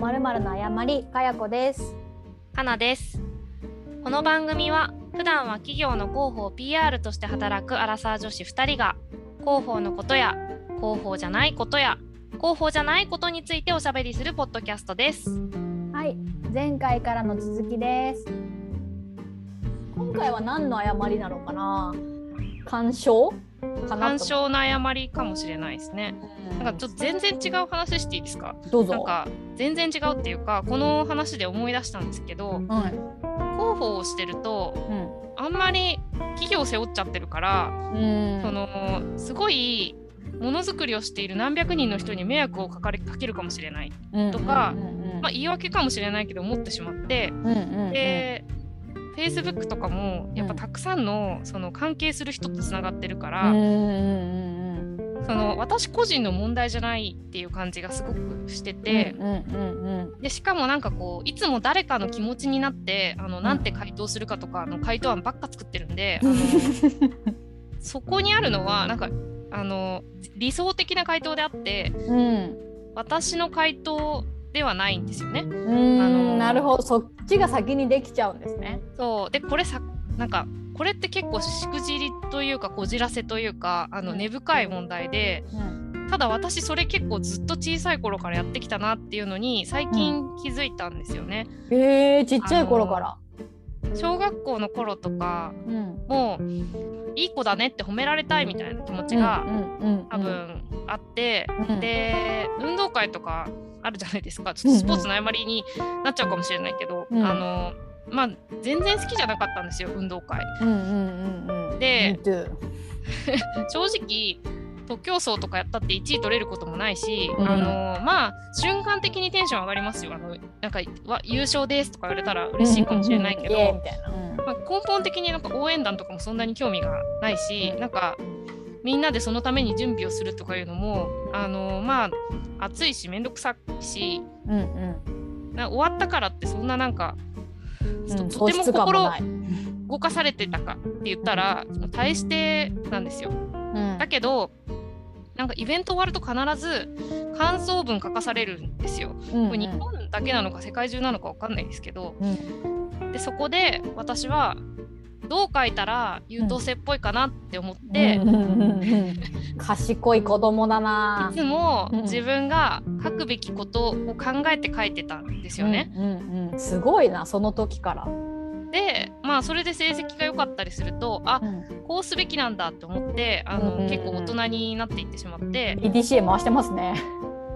まるまるの誤りかやこです。かなです。この番組は普段は企業の広報 PR として働くアラサー女子2人が広報のことや広報じゃないことや広報じゃないことについておしゃべりするポッドキャストです。はい、前回からの続きです。今回は何の誤りなのかな？干渉？かなの誤りかもしれないですね。なんかちょっと全然違う話していいですか？どうぞ。なんか全然違うっていうかこの話で思い出したんですけどはい。広報をしてるとうん。あんまり企業を背負っちゃってるからうん。そのすごいものづくりをしている何百人の人に迷惑をかかけるかもしれない、うんとかまあ、言い訳かもしれないけど思ってしまってうんうんうんで Facebook とかもやっぱたくさんのその関係する人とつながってるから、うんその私個人の問題じゃないっていう感じがすごくしてて、うんうんうんでしかもなんかこういつも誰かの気持ちになってあのなんて回答するかとかの回答案ばっか作ってるんで、あのそこにあるのはなんかあの理想的な回答であってうん。私の回答ではないんですよね。うん。あのなるほど。そっちが先にできちゃうんですね。そう。でこれさなんかこれって結構しくじりというかこじらせというかあのうん。根深い問題でうん。ただ私それ結構ずっと小さい頃からやってきたなっていうのに最近気づいたんですよね。えー、ちっちゃい頃から。小学校の頃とかうん。もういい子だねって褒められたいみたいな気持ちがうんうんうん。多分あって、うん。で運動会とかあるじゃないですか。ちょっとスポーツの誤りになっちゃうかもしれないけど、うん。あのまあ全然好きじゃなかったんですよ運動会。うんうんうんうん。で 正直徒競走とかやったって1位取れることもないし、うん。あのまあ瞬間的にテンション上がりますよ。あのなんかわ優勝ですとか言われたら嬉しいかもしれないけど、まあ、根本的になんか応援団とかもそんなに興味がないし、なんかみんなでそのために準備をするとかいうのもあのまあ暑いし面倒くさいしうんうん。な終わったからってそんななんか、うんととても心動かされてたかって言ったら大してなんですよ。うん。だけどなんかイベント終わると必ず感想文書かされるんですよ。うんこれ日本だけなのか世界中なのかわかんないですけど。うん。でそこで私はどう書いたら優等生っぽいかなって思って、うん。賢い子供だないつも自分が書くべきことを考えて書いてたん。ですよね。うん。うん。うん。すごいなその時から。でまあそれで成績が良かったりするとあうん。こうすべきなん。だって思ってあの、うん。結構大人になっていってしまって EDCA 回してますね。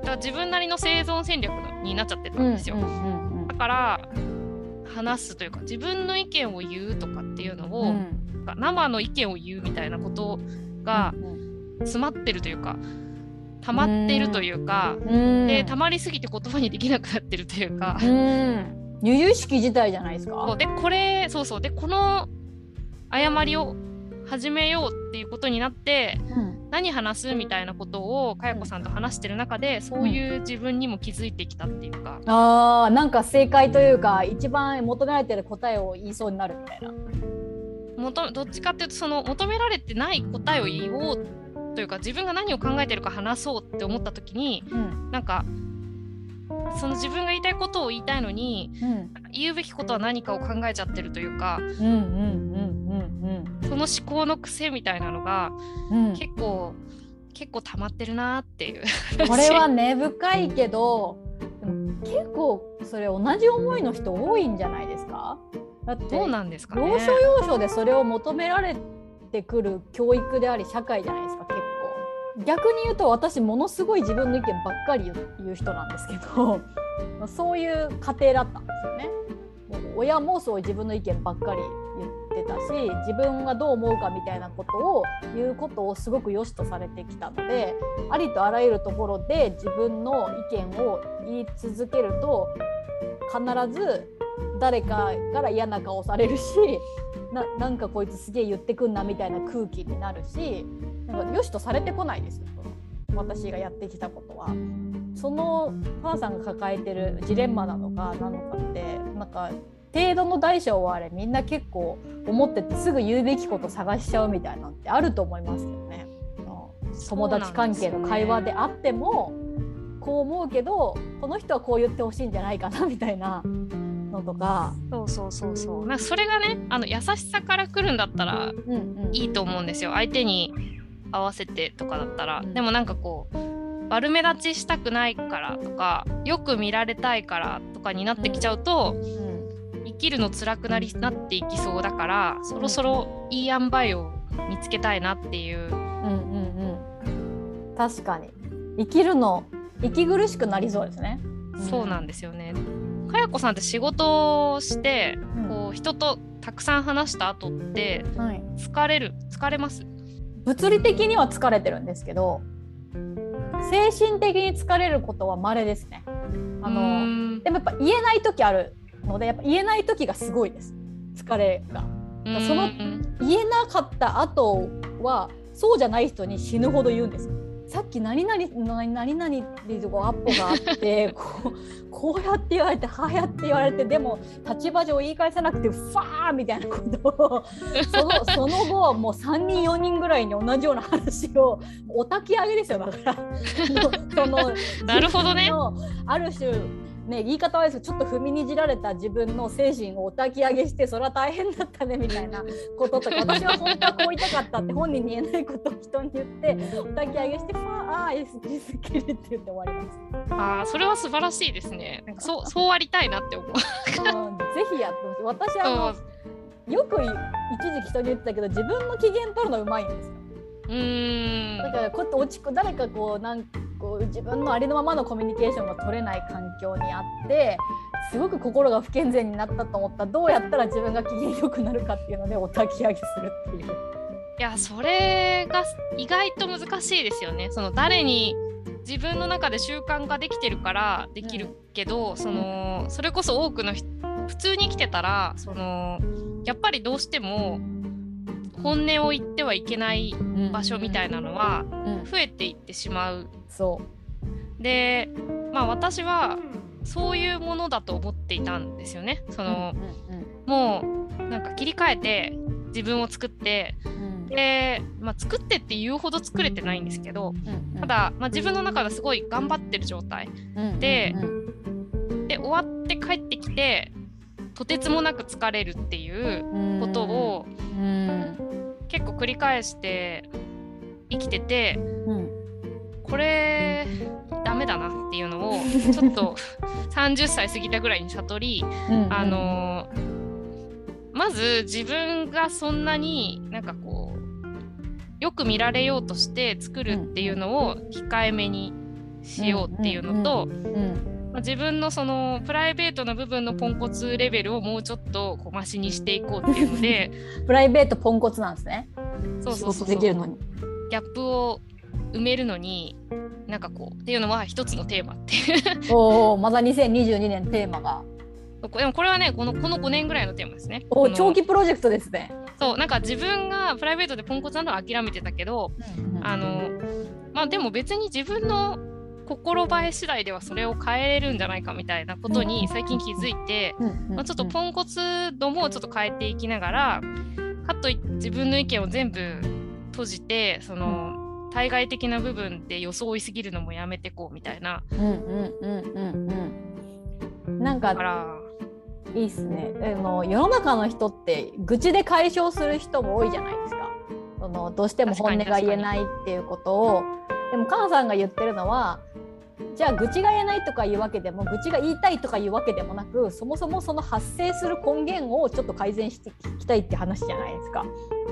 だから自分なりの生存戦略になっちゃってたん。ですよ。うん。だから話すというか自分の意見を言うとかっていうのを、うん。生の意見を言うみたいなことが詰まってるというか溜まっているというか、うん。で溜まりすぎて言葉にできなくなってるというか、うん。由々しき事態じゃないですか？でこれそうそうでこの誤りを始めようっていうことになってうん何話すみたいなことをかやこさんと話してる中でそういう自分にも気づいてきたっていうか、あーなんか正解というか一番求められてる答えを言いそうになるみたいな。求どっちかっていうとその求められてない答えを言おうというか自分が何を考えてるか話そうって思った時にうん。なんかその自分が言いたいことを言いたいのにうん。言うべきことは何かを考えちゃってるというかうんうんうんその思考の癖みたいなのがうん。うん結構結構溜まってるなっていう。これは根 深いけどでも結構それ同じ思いの人多いんじゃないですか？だってどうなんですかね。要所要所でそれを求められてくる教育であり社会じゃないですか結構。逆に言うと私ものすごい自分の意見ばっかり言う人なんですけど そういう家庭だったんですよね。親もそう自分の意見ばっかり言ってたし自分がどう思うかみたいなことを言うことをすごく良しとされてきたのでありとあらゆるところで自分の意見を言い続けると必ず誰かから嫌な顔されるし ななんかこいつすげえ言ってくんなみたいな空気になるしなんか良しとされてこないですよ私がやってきたことは。その母さんが抱えてるジレンマなのかなのかってなんか程度の大小はあれみんな結構思っててすぐ言うべきこと探しちゃうみたいなのってあると思いますけどね。友達関係の会話であっても、こう思うけどこの人はこう言ってほしいんじゃないかなみたいなのとか、そうそうそうそう。なんかそれがねあの優しさから来るんだったらうんうん、いいと思うんですよ。相手に合わせてとかだったら、うん。でもなんかこう悪目立ちしたくないからとかよく見られたいからとかになってきちゃうと、うん生きるの辛くなりなっていきそうだからそろそろいい塩梅を見つけたいなっていう。うんうんうん。確かに。生きるの息苦しくなりそうですね。そうなんですよね。かやこさんって仕事をしてうん。こう人とたくさん話した後ってはい、疲れる疲れます？物理的には疲れてるんですけど精神的に疲れることは稀ですね。あのん。でもやっぱ言えない時あるのでやっぱ言えない時がすごいです疲れが。そのうん言えなかった後はそうじゃない人に死ぬほど言うんですよ。さっき何々何何々っていうこうアップがあって こうこうやって言われてああやって言われてでも立場上言い返さなくてファーみたいなことを そのその後はもう3人4人ぐらいに同じような話をお焚き上げですよだから そのなるほどねある種ね言い方はですちょっと踏みにじられた自分の精神をお焚き上げしてそれは大変だったねみたいなこととか 私は本当はこう言いたかったって本人に言えないことを人に言ってお焚き上げしてファーあー S キスキルって言って終わります。あーそれは素晴らしいですね。なんかそうそうありたいなって思う。うんぜひやってほしい私あのよくい一時期人に言ってたけど自分の機嫌取るのうまいんですよ。うーんだからこうやって落ち込誰かこうなんこう自分のありのままのコミュニケーションが取れない環境にあってすごく心が不健全になったと思ったらどうやったら自分が機嫌よくなるかっていうのでお焚き上げするっていう。いやそれが意外と難しいですよね。その誰に自分の中で習慣ができてるからできるけど、そのそれこそ多くの人普通に生きてたらそのやっぱりどうしても本音を言ってはいけない場所みたいなのはうん、増えていってしまう。そう。でまあ私はそういうものだと思っていたんですよね。その、もうなんか切り替えて自分を作ってで、まあ、作ってって言うほど作れてないんですけどただ、まあ、自分の中ではすごい頑張ってる状態。でで終わって帰ってきてとてつもなく疲れるっていうことを結構繰り返して生きててこれダメだなっていうのを ちょっと30歳過ぎたぐらいに悟りあのまず自分がそんなになんかこうよく見られようとして作るっていうのを控えめにしようっていうのと、まあ自分のそのプライベートな部分のポンコツレベルをもうちょっとこうマシにしていこうっていうので プライベートポンコツなんですね。そうそうそうできるのに。ギャップを埋めるのになんかこうっていうのは一つのテーマっていう おおまだ2022年テーマが。でもこれはねこのこの5年ぐらいのテーマですね。お長期プロジェクトですね。そうなんか自分がプライベートでポンコツなのは諦めてたけどあのまあでも別に自分の心映え次第ではそれを変えれるんじゃないかみたいなことに最近気づいて、まあ、ちょっとポンコツ度もちょっと変えていきながらかといって自分の意見を全部閉じてその対外的な部分で装いすぎるのもやめてこうみたいな。うんうんうんうんうん。なんかいいっすね。あの世の中の人って愚痴で解消する人も多いじゃないですか。そのどうしても本音が言えないっていうことを。でもカンさんが言ってるのは。じゃあ愚痴が言えないとかいうわけでも愚痴が言いたいとかいうわけでもなくそもそもその発生する根源をちょっと改善していきたいって話じゃないですか。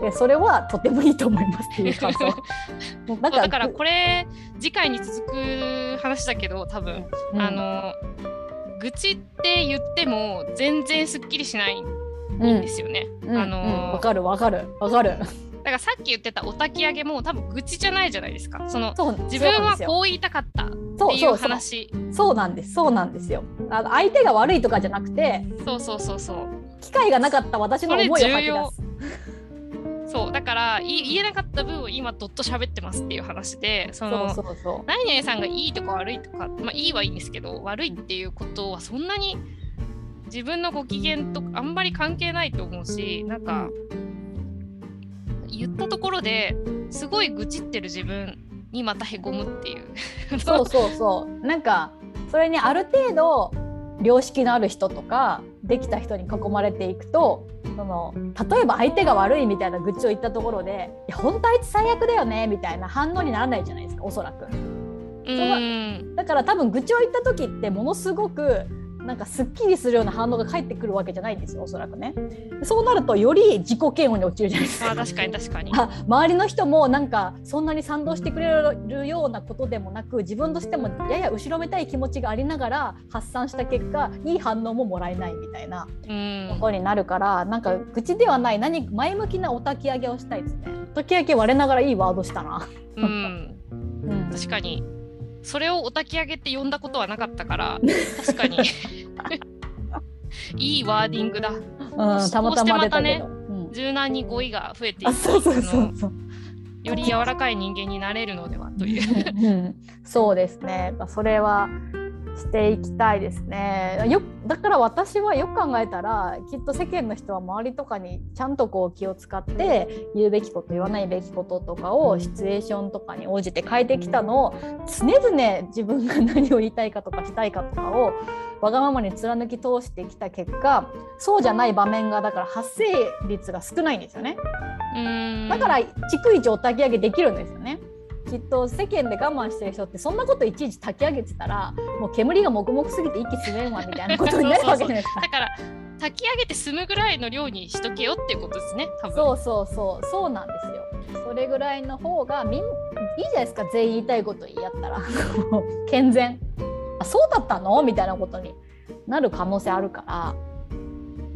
でそれはとてもいいと思いますっていう感想。もうなんそうだからこれ次回に続く話だけど多分、うんあの愚痴って言っても全然すっきりしないんうんですよね。うんあのうんわかるわかるわかる。だからさっき言ってたお焚き上げも多分愚痴じゃないじゃないですか。その自分はこう言いたかったっていそうそううそう。話。そうなんです。そうなんですよ。あの相手が悪いとかじゃなくてそうそうそうそう。機会がなかった私の思いを吐き出す。そうだからい言えなかった分を今どっと喋ってますっていう話でそのそうそうそう。何々さんがいいとか悪いとかまあいいはいいんですけど悪いっていうことはそんなに自分のご機嫌とあんまり関係ないと思うしなんか言ったところですごい愚痴ってる自分にまたへこむっていう。そうそうそうなんかそれにある程度良識のある人とかできた人に囲まれていくとその例えば相手が悪いみたいな愚痴を言ったところで「いや本当あいつ最悪だよね」みたいな反応にならないじゃないですかおそらく。うんだから多分愚痴を言った時ってものすごくなんかすっきりするような反応が返ってくるわけじゃないんですよおそらくね。そうなるとより自己嫌悪に陥るじゃないですか。まあ確かに確かに。あ周りの人もなんかそんなに賛同してくれるようなことでもなく自分としてもやや後ろめたい気持ちがありながら発散した結果いい反応ももらえないみたいなうんことになるからなんか愚痴ではない何前向きなお焚き上げをしたいですね。お焚き上げ割れながらいいワードしたな。うんうん、確かにそれをお焚き上げって呼んだことはなかったから確かに いいワーディングだうん、たまたま出たけど。うん柔軟に語彙が増えていあくそうそうそうそう。より柔らかい人間になれるのではという。うん、そうですね。それはしていきたいですね。よだから私はよく考えたらきっと世間の人は周りとかにちゃんとこう気を使って言うべきこと言わないべきこととかをシチュエーションとかに応じて変えてきたのを常々自分が 何を言いたいかとかしたいかとかをわがままに貫き通してきた結果そうじゃない場面がだから発生率が少ないんですよね。うんだから逐一お焚き上げできるんですよね。きっと世間で我慢してる人ってそんなこといちいち焚き上げてたらもう煙が黙々すぎて息吸えんわみたいなことになるわけじゃないですか。だから炊き上げて済むぐらいの量にしとけよっていうことですね多分。そうそうそう。そうなんですよ。それぐらいの方がみんいいじゃないですか。全員言いたいことやったら。健全。あそうだったの？みたいなことになる可能性あるから。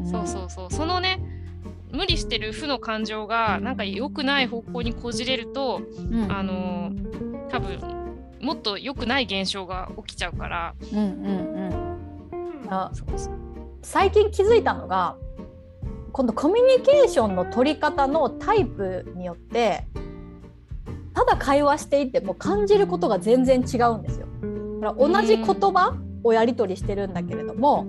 ん。そうそうそう。そのね無理してる負の感情がなんか良くない方向にこじれるとうん。あの多分もっと良くない現象が起きちゃうから。うんうんうんあ最近気づいたのが今度コミュニケーションの取り方のタイプによってただ会話していても感じることが全然違うんですよ。だから同じ言葉をやり取りしてるんだけれども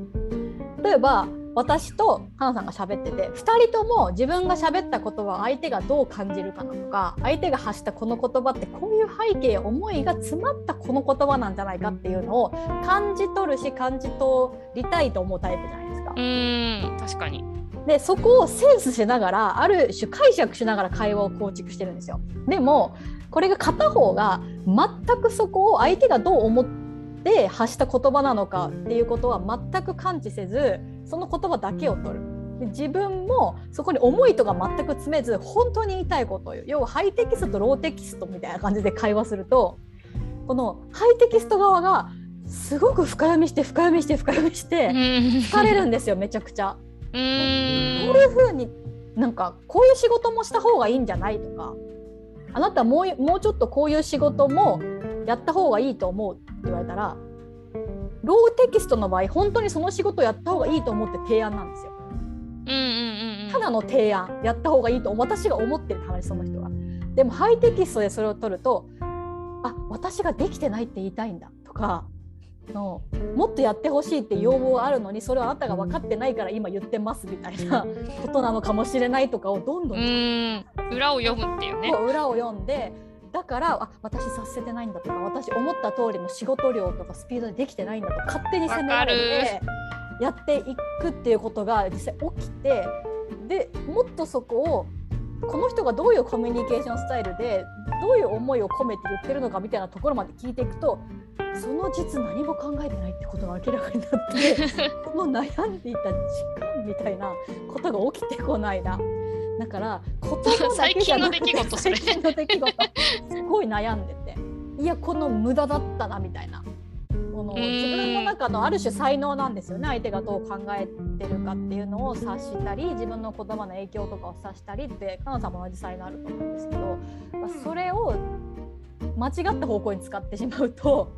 例えば私と花さんが喋ってて2人とも自分が喋った言葉を相手がどう感じるかなとか相手が発したこの言葉ってこういう背景思いが詰まったこの言葉なんじゃないかっていうのを感じ取るし感じ取りたいと思うタイプじゃないですかう。ーん確かにでそこをセンスしながらある種解釈しながら会話を構築してるんですよ。でもこれが片方が全くそこを相手がどう思って発した言葉なのかっていうことは全く感知せずその言葉だけを取る。で自分もそこに思いとか全く詰めず本当に言いたいことを言う要はハイテキストとローテキストみたいな感じで会話するとこのハイテキスト側がすごく深読みして深読みして深読みして疲れるんですよめちゃくちゃ。こういうふうになんかこういう仕事もした方がいいんじゃないとかあなたもうもうちょっとこういう仕事もやった方がいいと思うって言われたらローテキストの場合本当にその仕事をやった方がいいと思って提案なんですよ。うんうんうんうんただの提案やった方がいいと私が思ってる話その人が。でもハイテキストでそれを取るとあ私ができてないって言いたいんだとかのもっとやってほしいって要望があるのにそれはあなたが分かってないから今言ってますみたいなことなのかもしれないとかをどんどうん裏を読むっていうね裏を読んでだからあ私させてないんだとか私思った通りの仕事量とかスピードでできてないんだと勝手に責められてやっていくっていうことが実際起きてでもっとそこをこの人がどういうコミュニケーションスタイルでどういう思いを込めて言ってるのかみたいなところまで聞いていくとその実何も考えてないってことが明らかになって この悩んでいた時間みたいなことが起きてこないな。だから言葉だけじゃなくて最近の出来事それ。最近の出来事。すごい悩んでて。いやこの無駄だったなみたいな。この自分の中のある種才能なんですよね。相手がどう考えてるかっていうのを察したり自分の言葉の影響とかを察したりってかなさんも同じ才能あると思うんですけど、まあそれを間違った方向に使ってしまうと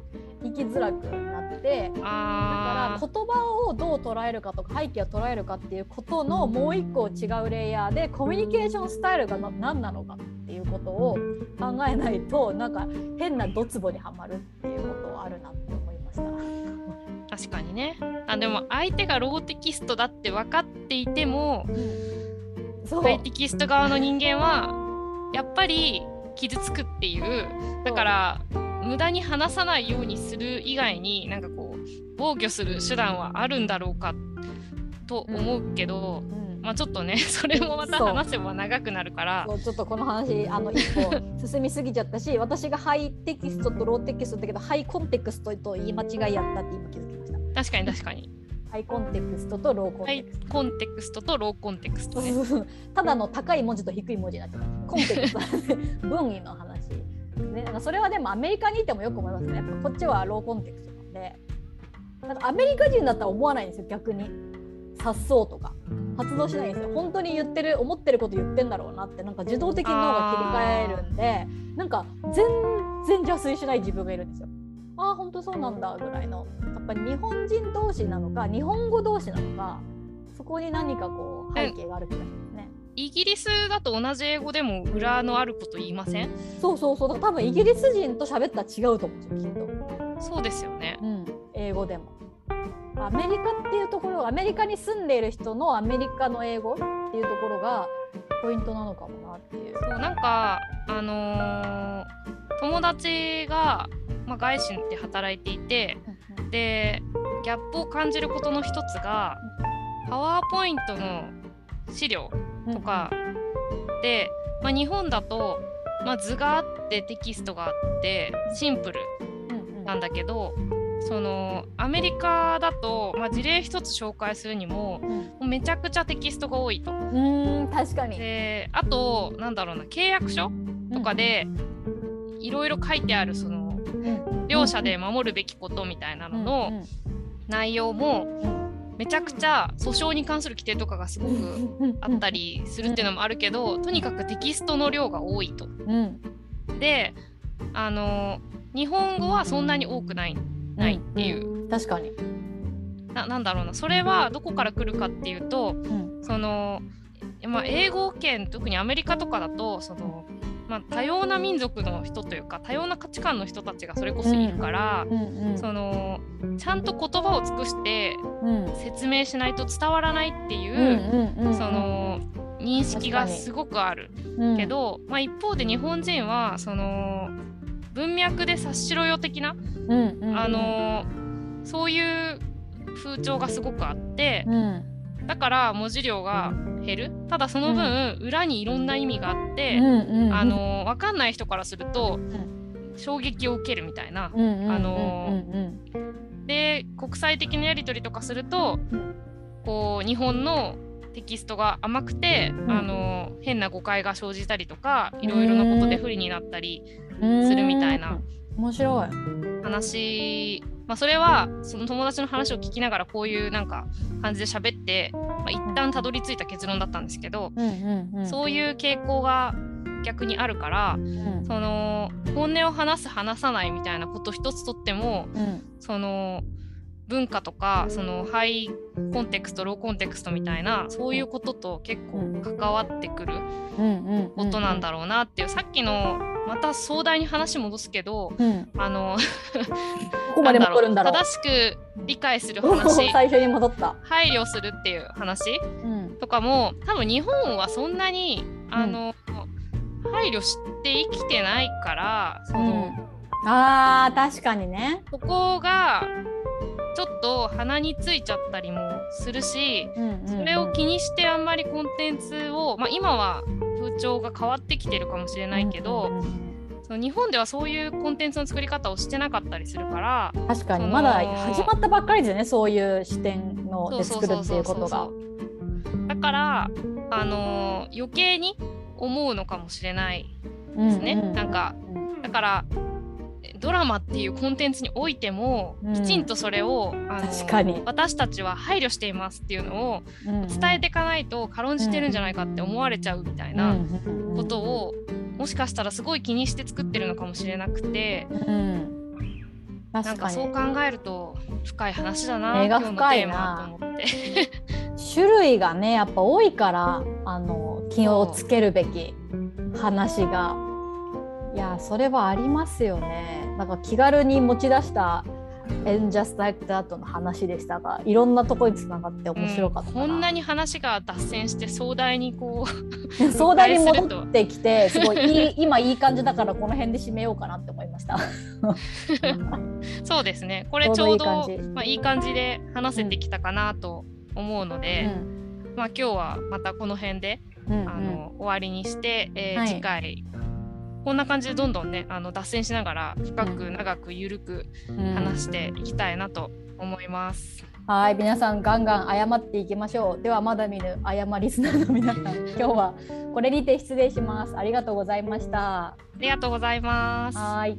生きづらくなってだあから言葉をどう捉えるかとか背景を捉えるかっていうことのもう一個違うレイヤーでコミュニケーションスタイルがな何なのかっていうことを考えないとなんか変なドツボにはまるっていうことはあるなって思いました。確かにね。あでも相手がローテキストだって分かっていてもそう。ハイテキスト側の人間はやっぱり傷つくっていう。だから無駄に話さないようにする以外になんかこう防御する手段はあるんだろうかと思うけど、うん。まあちょっとね それもまた話せば長くなるから。ちょっとこの話あの一歩進みすぎちゃったし私がハイテキストとローテキストだけどハイコンテクストと言い間違いやったって今気づきました。確かに確かに。ハイコンテクストとローコンテクスト、コンテクストとローコンテクストね。ただの高い文字と低い文字になっちゃったコンテクスト 文意の話ね。なんかそれはでもアメリカにいてもよく思いますね。やっぱこっちはローコンテクストなんで。なんかアメリカ人だったら思わないんですよ逆に。察そうとか。発動しないんですよ。本当に言ってる思ってること言ってんだろうなって。なんか自動的に脳が切り替えるんで。なんか全然邪推しない自分がいるんですよ。ああ本当そうなんだぐらいの。やっぱり日本人同士なのか日本語同士なのかそこに何かこう背景がある気がします。イギリスだと同じ英語でも裏のあること言いません？そうそうそうだから多分イギリス人と喋ったら違うと思うんですよきっと。そうですよね。うん、英語でも。アメリカっていうところアメリカに住んでいる人のアメリカの英語っていうところがポイントなのかもなっていう。そうなんかあのー友達が、まあ、外資で働いていてでギャップを感じることの一つがパワーポイントの資料とかで、まあ、日本だと、まあ、図があってテキストがあってシンプルなんだけどそのアメリカだと、まあ、事例一つ紹介するにももうめちゃくちゃテキストが多いと。うん確かに。であとなんだろうな契約書とかでいろいろ書いてあるそのうん。両者で守るべきことみたいなのの内容もめちゃくちゃ訴訟に関する規定とかがすごくあったりするっていうのもあるけどとにかくテキストの量が多いと。うん。であの日本語はそんなに多くないないっていう。うん。確かに。ななんだろうな。それはどこから来るかっていうとうん。その、まあ、英語圏特にアメリカとかだとその、まあ、多様な民族の人というか多様な価値観の人たちがそれこそいるから、そのちゃんと言葉を尽くしてうん。説明しないと伝わらないっていう、その認識がすごくあるうん。けど、まあ、一方で日本人はその文脈で察しろよ的な、あのそういう風潮がすごくあって、うん。だから文字量が減る？ただその分、裏にいろんな意味があって、あの分かんない人からすると、ん。衝撃を受けるみたいな。あのうんで国際的なやり取りとかすると、うん。こう日本のテキストが甘くて、ん。あの変な誤解が生じたりとかいろいろなことで不利になったりうんするみたいな面白い。話、まあ、それはその友達の話を聞きながらこういうなんか感じで喋って、まあ、一旦たどり着いた結論だったんですけど、そういう傾向が逆にあるからうん。その本音を話す話さないみたいなこと一つとってもうん。その文化とかそのハイコンテクストローコンテクストみたいなそういうことと結構関わってくるうんうんことなんだろうなっていう、さっきのまた壮大に話戻すけどうん。あのここまで戻るんだろう。正しく理解するお話最初に戻った。配慮するっていう話うんとかも多分日本はそんなにあの、配慮して生きてないからその、あー確かにね。ここがちょっと鼻についちゃったりもするしそれを気にしてあんまりコンテンツを、まあ、今は風潮が変わってきてるかもしれないけど、その日本ではそういうコンテンツの作り方をしてなかったりするから確かに。まだ始まったばっかりですよねそういう視点ので作るっていうことが。だからあのー余計に思うのかもしれないですね、なんかだからドラマっていうコンテンツにおいても、うん。きちんとそれを私たちは配慮していますっていうのを伝えていかないと軽んじてるんじゃないかって思われちゃうみたいなことを、もしかしたらすごい気にして作ってるのかもしれなくて。うん。うんなん確かそう考えると深い話だな今日のテーマな。と思って。種類がねやっぱ多いからあの気をつけるべき話がいやそれはありますよね。なんか気軽に持ち出した「And Just Like That」の話でしたがいろんなところにつながって面白かったうんこんなに話が脱線して壮大にこう壮大に戻ってきてすごいいい今いい感じだからこの辺で締めようかなって思いました。そうですね。これちちょうどどいい感じ。まあ、いい感じで話せてきたかなと思うので、まあ、今日はまたこの辺で、うんうん。あの終わりにして、えーはい。次回こんな感じでどんどんねあの脱線しながら深く長く緩く話していきたいなと思います。はい皆さんガンガン謝っていきましょう。ではまだ見ぬ謝リスナーの皆さん 今日はこれにて失礼します。ありがとうございました。ありがとうございます。はい。